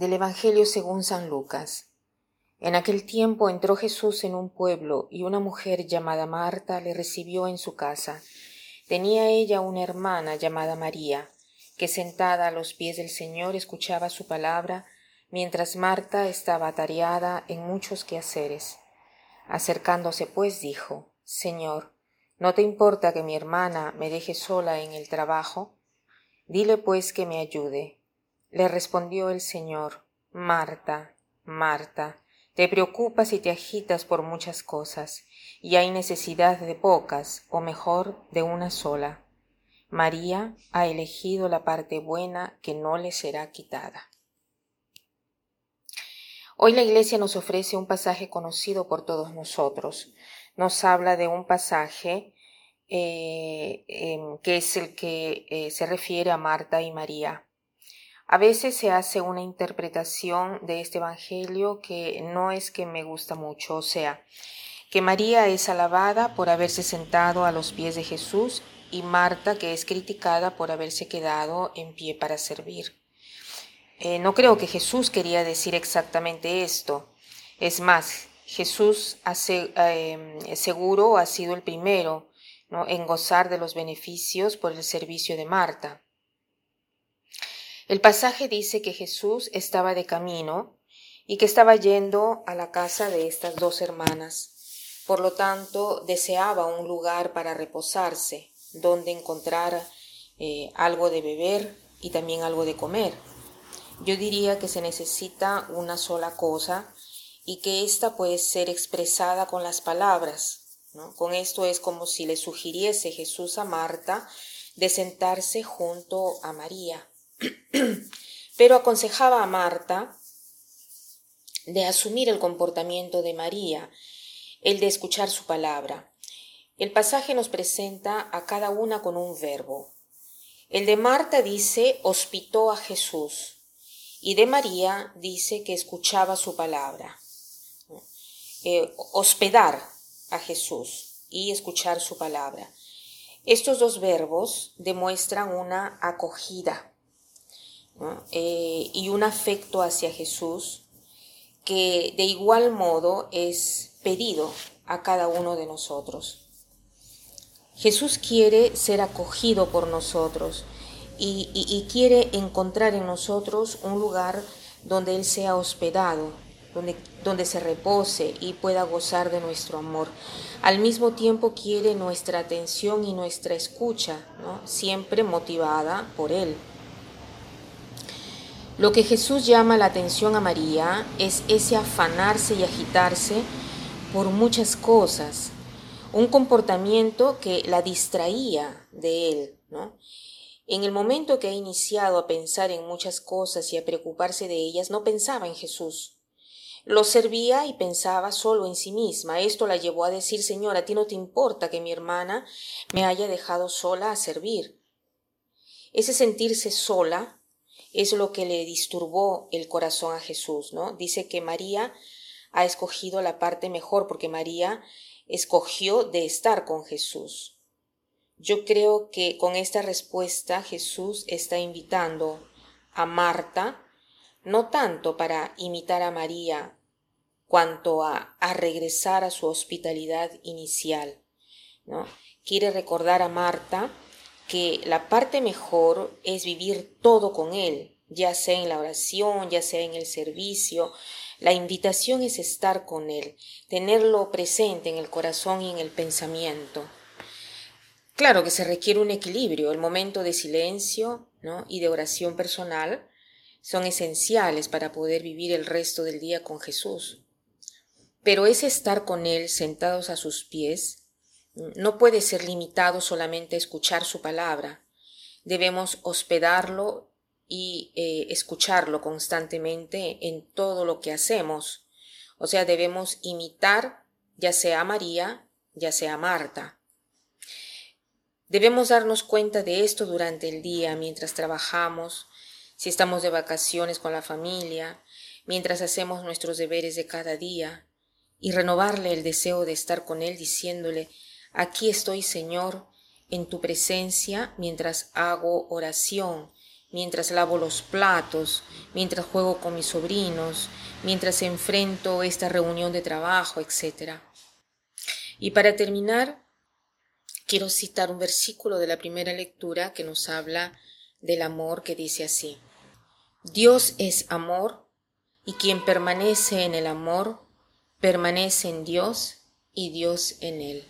Del Evangelio según San Lucas. En aquel tiempo entró Jesús en un pueblo y una mujer llamada Marta le recibió en su casa. Tenía ella una hermana llamada María, que sentada a los pies del Señor escuchaba su palabra, mientras Marta estaba atareada en muchos quehaceres. Acercándose pues dijo, Señor, ¿no te importa que mi hermana me deje sola en el trabajo? Dile pues que me ayude. Le respondió el Señor, Marta, Marta, te preocupas y te agitas por muchas cosas, y hay necesidad de pocas, o mejor, de una sola. María ha elegido la parte buena que no le será quitada. Hoy la Iglesia nos ofrece un pasaje conocido por todos nosotros. Nos habla de un pasaje eh, em, que es el que eh, se refiere a Marta y María. A veces se hace una interpretación de este Evangelio que no es que me gusta mucho, o sea, que María es alabada por haberse sentado a los pies de Jesús y Marta que es criticada por haberse quedado en pie para servir. Eh, no creo que Jesús quería decir exactamente esto. Es más, Jesús eh, seguro ha sido el primero en gozar de los beneficios por el servicio de Marta. El pasaje dice que Jesús estaba de camino y que estaba yendo a la casa de estas dos hermanas. Por lo tanto, deseaba un lugar para reposarse, donde encontrar eh, algo de beber y también algo de comer. Yo diría que se necesita una sola cosa y que ésta puede ser expresada con las palabras. Con esto es como si le sugiriese Jesús a Marta de sentarse junto a María. Pero aconsejaba a Marta de asumir el comportamiento de María, el de escuchar su palabra. El pasaje nos presenta a cada una con un verbo. El de Marta dice hospitó a Jesús y de María dice que escuchaba su palabra. Eh, hospedar a Jesús y escuchar su palabra. Estos dos verbos demuestran una acogida, eh, y un afecto hacia Jesús que de igual modo es pedido a cada uno de nosotros. Jesús quiere ser acogido por nosotros y, quiere encontrar en nosotros un lugar donde Él sea hospedado, donde, donde, se repose y pueda gozar de nuestro amor. Al mismo tiempo quiere nuestra atención y nuestra escucha, siempre motivada por Él. Lo que Jesús llama la atención a María es ese afanarse y agitarse por muchas cosas, un comportamiento que la distraía de él, ¿no? En el momento que ha iniciado a pensar en muchas cosas y a preocuparse de ellas, no pensaba en Jesús. Lo servía y pensaba solo en sí misma. Esto la llevó a decir, Señor, a ti no te importa que mi hermana me haya dejado sola a servir. Ese sentirse sola es lo que le disturbó el corazón a Jesús, ¿no? Dice que María ha escogido la parte mejor porque María escogió de estar con Jesús. Yo creo que con esta respuesta Jesús está invitando a Marta no tanto para imitar a María, cuanto a, a regresar a su hospitalidad inicial. ¿no? Quiere recordar a Marta que la parte mejor es vivir todo con Él, ya sea en la oración, ya sea en el servicio. La invitación es estar con Él, tenerlo presente en el corazón y en el pensamiento. Claro que se requiere un equilibrio, el momento de silencio y de oración personal son esenciales para poder vivir el resto del día con Jesús. Pero ese estar con Él sentados a sus pies no puede ser limitado solamente a escuchar su palabra. Debemos hospedarlo y eh, escucharlo constantemente en todo lo que hacemos. O sea, debemos imitar ya sea María, ya sea Marta. Debemos darnos cuenta de esto durante el día, mientras trabajamos, si estamos de vacaciones con la familia, mientras hacemos nuestros deberes de cada día, y renovarle el deseo de estar con Él diciéndole, Aquí estoy, Señor, en tu presencia mientras hago oración, mientras lavo los platos, mientras juego con mis sobrinos, mientras enfrento esta reunión de trabajo, etc. Y para terminar, quiero citar un versículo de la primera lectura que nos habla del amor que dice así. Dios es amor y quien permanece en el amor, permanece en Dios y Dios en él.